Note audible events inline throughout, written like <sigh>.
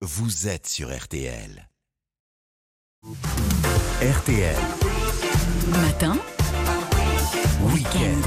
vous êtes sur RTL. RTL. Matin. Week-end.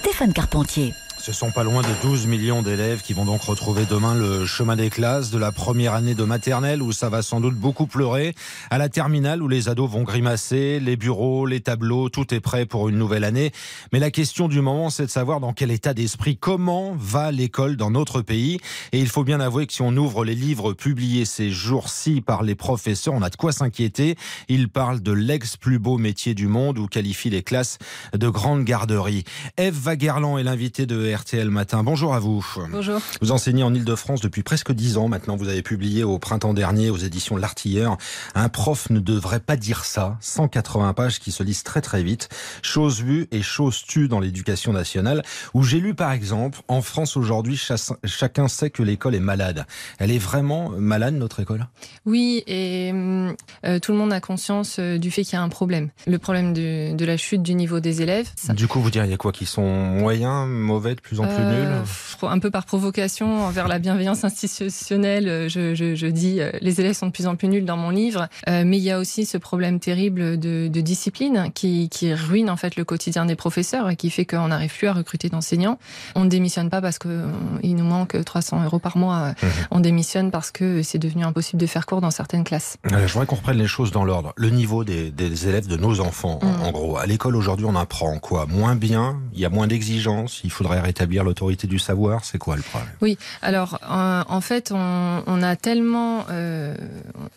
Stéphane Carpentier. Ce sont pas loin de 12 millions d'élèves qui vont donc retrouver demain le chemin des classes de la première année de maternelle où ça va sans doute beaucoup pleurer, à la terminale où les ados vont grimacer, les bureaux, les tableaux, tout est prêt pour une nouvelle année. Mais la question du moment, c'est de savoir dans quel état d'esprit, comment va l'école dans notre pays. Et il faut bien avouer que si on ouvre les livres publiés ces jours-ci par les professeurs, on a de quoi s'inquiéter. Ils parlent de l'ex plus beau métier du monde ou qualifient les classes de grandes garderies. Eve est l'invitée de RTL Matin. Bonjour à vous. Bonjour. Vous enseignez en Ile-de-France depuis presque dix ans maintenant. Vous avez publié au printemps dernier aux éditions L'Artilleur. Un prof ne devrait pas dire ça. 180 pages qui se lisent très très vite. Chose vue et chose tue dans l'éducation nationale. Où j'ai lu par exemple, en France aujourd'hui, chacun sait que l'école est malade. Elle est vraiment malade, notre école? Oui, et euh, tout le monde a conscience euh, du fait qu'il y a un problème. Le problème de, de, la chute du niveau des élèves. Ça... Du coup, vous diriez quoi? Qu'ils sont moyens, mauvais, plus en plus nul euh, Un peu par provocation envers la bienveillance institutionnelle, je, je, je, dis euh, les élèves sont de plus en plus nuls dans mon livre, euh, mais il y a aussi ce problème terrible de, de discipline qui, qui, ruine en fait le quotidien des professeurs et qui fait qu'on n'arrive plus à recruter d'enseignants. On ne démissionne pas parce qu'il nous manque 300 euros par mois, mmh. on démissionne parce que c'est devenu impossible de faire cours dans certaines classes. Alors, je voudrais qu'on reprenne les choses dans l'ordre. Le niveau des, des, élèves de nos enfants, mmh. en gros, à l'école aujourd'hui, on apprend quoi? Moins bien, il y a moins d'exigences, il faudrait rétablir l'autorité du savoir C'est quoi le problème? Oui, alors en, fait, on, a tellement euh,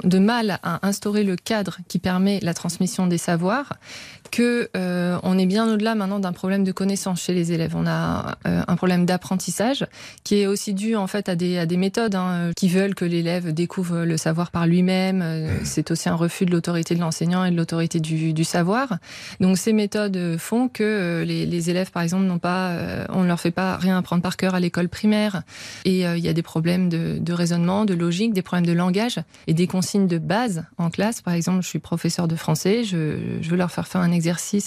de mal à instaurer le cadre qui permet la transmission des savoirs que euh, on est bien au-delà maintenant d'un problème de connaissance chez les élèves. On a euh, un problème d'apprentissage qui est aussi dû en fait à des, à des méthodes hein, qui veulent que l'élève découvre le savoir par lui-même. C'est aussi un refus de l'autorité de l'enseignant et de l'autorité du, du, savoir. Donc ces méthodes font que les, les élèves, par exemple, n'ont pas, on leur fait pas rien apprendre par cœur à l'école primaire. Et euh, il y a des problèmes de, de, raisonnement, de logique, des problèmes de langage et des consignes de base en classe. Par exemple, je suis professeur de français, je, je veux leur faire faire un exercice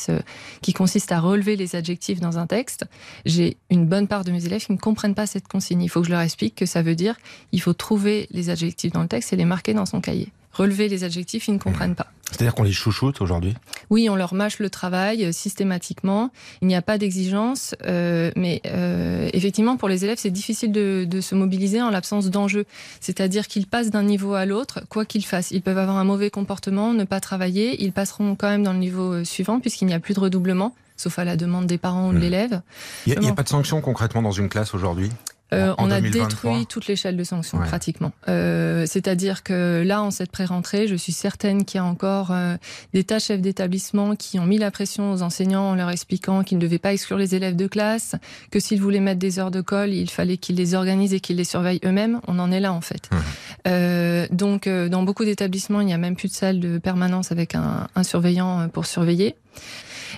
euh, qui consiste à relever les adjectifs dans un texte. J'ai une bonne part de mes élèves qui ne comprennent pas cette consigne. Il faut que je leur explique que ça veut dire il faut trouver les adjectifs dans le texte et les marquer dans son cahier relever les adjectifs, ils ne comprennent pas. C'est-à-dire qu'on les chouchoute aujourd'hui Oui, on leur mâche le travail euh, systématiquement. Il n'y a pas d'exigence, euh, mais euh, effectivement, pour les élèves, c'est difficile de, de, se mobiliser en l'absence d'enjeu. C'est-à-dire qu'ils passent d'un niveau à l'autre, quoi qu'ils fassent. Ils peuvent avoir un mauvais comportement, ne pas travailler, ils passeront quand même dans le niveau suivant puisqu'il n'y a plus de redoublement sauf à la demande des parents ou de l'élève. Il n'y a, a, pas de sanction concrètement dans une classe aujourd'hui? Euh, on a détruit toute l'échelle de sanctions pratiquement. Euh, C'est-à-dire que là, en cette pré-rentrée, je suis certaine qu'il y a encore euh, des tas chefs d'établissement qui ont mis la pression aux enseignants en leur expliquant qu'ils ne devaient pas exclure les élèves de classe, que s'ils voulaient mettre des heures de colle, il fallait qu'ils les organisent et qu'ils les surveillent eux-mêmes. On en est là en fait. Mmh. Euh, donc, dans beaucoup d'établissements, il n'y a même plus de salle de permanence avec un, un surveillant pour surveiller.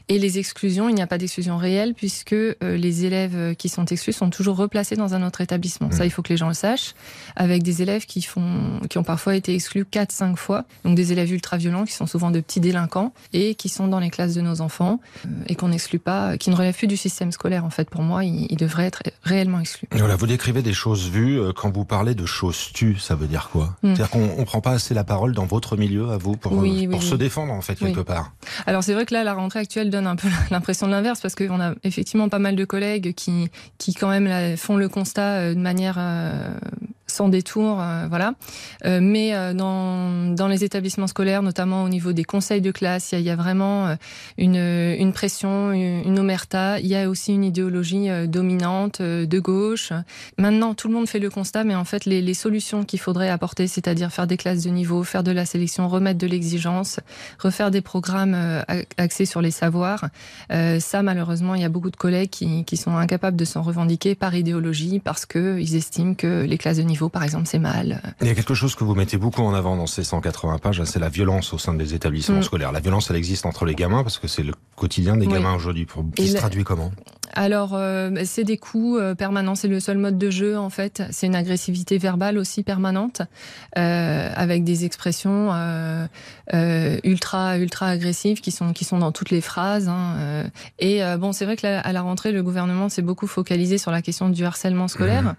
Et les exclusions, il n'y a pas d'exclusion réelle puisque les élèves qui sont exclus sont toujours replacés dans un autre établissement. Ça, mmh. il faut que les gens le sachent. Avec des élèves qui font, qui ont parfois été exclus 4, 5 fois. Donc des élèves ultra violents qui sont souvent de petits délinquants et qui sont dans les classes de nos enfants euh, et qu'on n'exclut pas, qui ne relèvent plus du système scolaire. En fait, pour moi, ils, devraient être réellement exclus. Voilà, vous décrivez des choses vues. Quand vous parlez de choses tues, ça veut dire quoi? Mmh. C'est-à-dire qu'on ne prend pas assez la parole dans votre milieu à vous pour, pour se défendre en fait quelque part? Alors c'est vrai que là, la rentrée actuelle donne un peu <laughs> l'impression de l'inverse parce qu'on a effectivement pas mal de collègues qui, qui quand même font le constat euh, de manière euh, sans détour, euh, voilà. Euh, mais euh, dans, dans les établissements scolaires, notamment au niveau des conseils de classe, il y y a vraiment une, une pression, une omerta. Il y a aussi une idéologie dominante de gauche. Maintenant, tout le monde fait le constat, mais en fait, les, les solutions qu'il faudrait apporter, c'est-à-dire faire des classes de niveau, faire de la sélection, remettre de l'exigence, refaire des programmes axés sur les savoirs, ça, malheureusement, il y a beaucoup de collègues qui, qui sont incapables de s'en revendiquer par idéologie parce qu'ils estiment que les classes de niveau par exemple, c'est mal. Il y a quelque chose que vous mettez beaucoup en avant dans ces 180 pages, c'est la violence au sein des établissements mm. scolaires. La violence, elle existe entre les gamins parce que c'est le quotidien des gamins aujourd'hui. Qui se traduit comment? Alors, euh, c'est des coups euh, permanents, c'est le seul mode de jeu en fait. C'est une agressivité verbale aussi permanente, euh, avec des expressions euh, euh, ultra ultra agressives qui sont qui sont dans toutes les phrases. Hein, et bon, c'est vrai que là, à la rentrée, le gouvernement s'est beaucoup focalisé sur la question du harcèlement scolaire,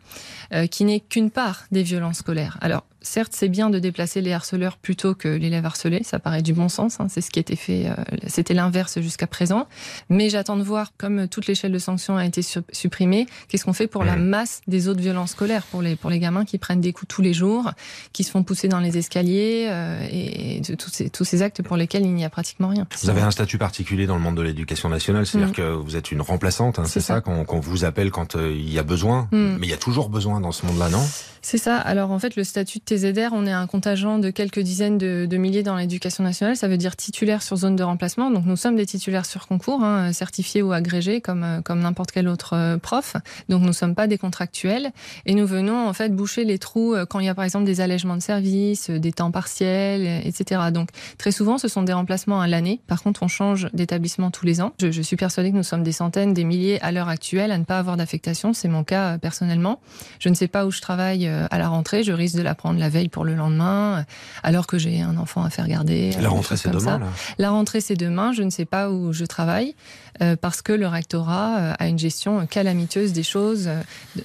mmh. qui n'est qu'une part des violences scolaires. Alors, certes, c'est bien de déplacer les harceleurs plutôt que l'élève harcelé. Ça paraît du bon sens. Hein, c'est ce qui a été fait. Euh, c'était l'inverse jusqu'à présent. Mais j'attends de voir, comme toute l'échelle de sanctions a été supprimée, qu'est-ce qu'on fait pour la masse des autres violences scolaires, pour les, pour les gamins qui prennent des coups tous les jours, qui se font pousser dans les escaliers euh, et tous ces, tous ces actes pour lesquels il n'y a pratiquement rien. Vous avez un statut particulier dans le monde de l'éducation nationale, c'est-à-dire mm. que vous êtes une remplaçante, hein, c'est ça, qu'on vous appelle quand euh, il y a besoin. Mm. Mais il y a toujours besoin dans ce monde-là, non? C'est ça. Alors en fait, le statut de TZR, on est un contingent de quelques dizaines de, milliers dans l'éducation nationale. Ça veut dire titulaire sur zone de remplacement. Donc nous sommes des titulaires sur concours, hein, certifiés ou agrégés comme, euh, comme n'importe quel autre euh, prof. Donc nous ne sommes pas des contractuels. Et nous venons en fait boucher les trous euh, quand il y a par exemple des allègements de services, des temps partiels, etc. Donc très souvent ce sont des remplacements à l'année. Par contre on change d'établissement tous les ans. Je, je suis persuadée que nous sommes des centaines, des milliers à l'heure actuelle à ne pas avoir d'affectation. C'est mon cas personnellement. Je ne sais pas où je travaille à la rentrée. Je risque de la prendre la veille pour le lendemain alors que j'ai un enfant à faire garder. La rentrée, c'est demain, La rentrée, c'est demain. Je ne sais pas où je travaille euh, parce que le rectorat euh, a une gestion calamiteuse des choses.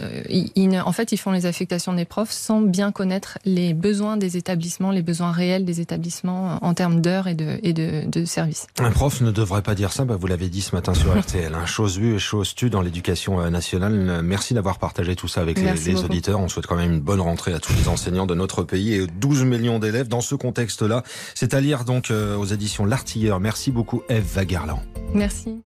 Euh, en fait, ils font les affectations des profs sans bien connaître les besoins des établissements, les besoins réels des établissements en termes d'heures et de, et de, services. Un prof ne devrait pas dire ça. Bah, vous l'avez dit ce matin sur RTL. Hein. Chose vue et chose tue dans l'éducation nationale. Merci d'avoir partagé tout ça avec les, les auditeurs. On souhaite quand même une bonne rentrée à tous les enseignants de notre pays et 12 millions d'élèves dans ce contexte-là. C'est à lire donc euh, aux éditions L'Artilleur. Merci beaucoup Eve Vagerland. Merci.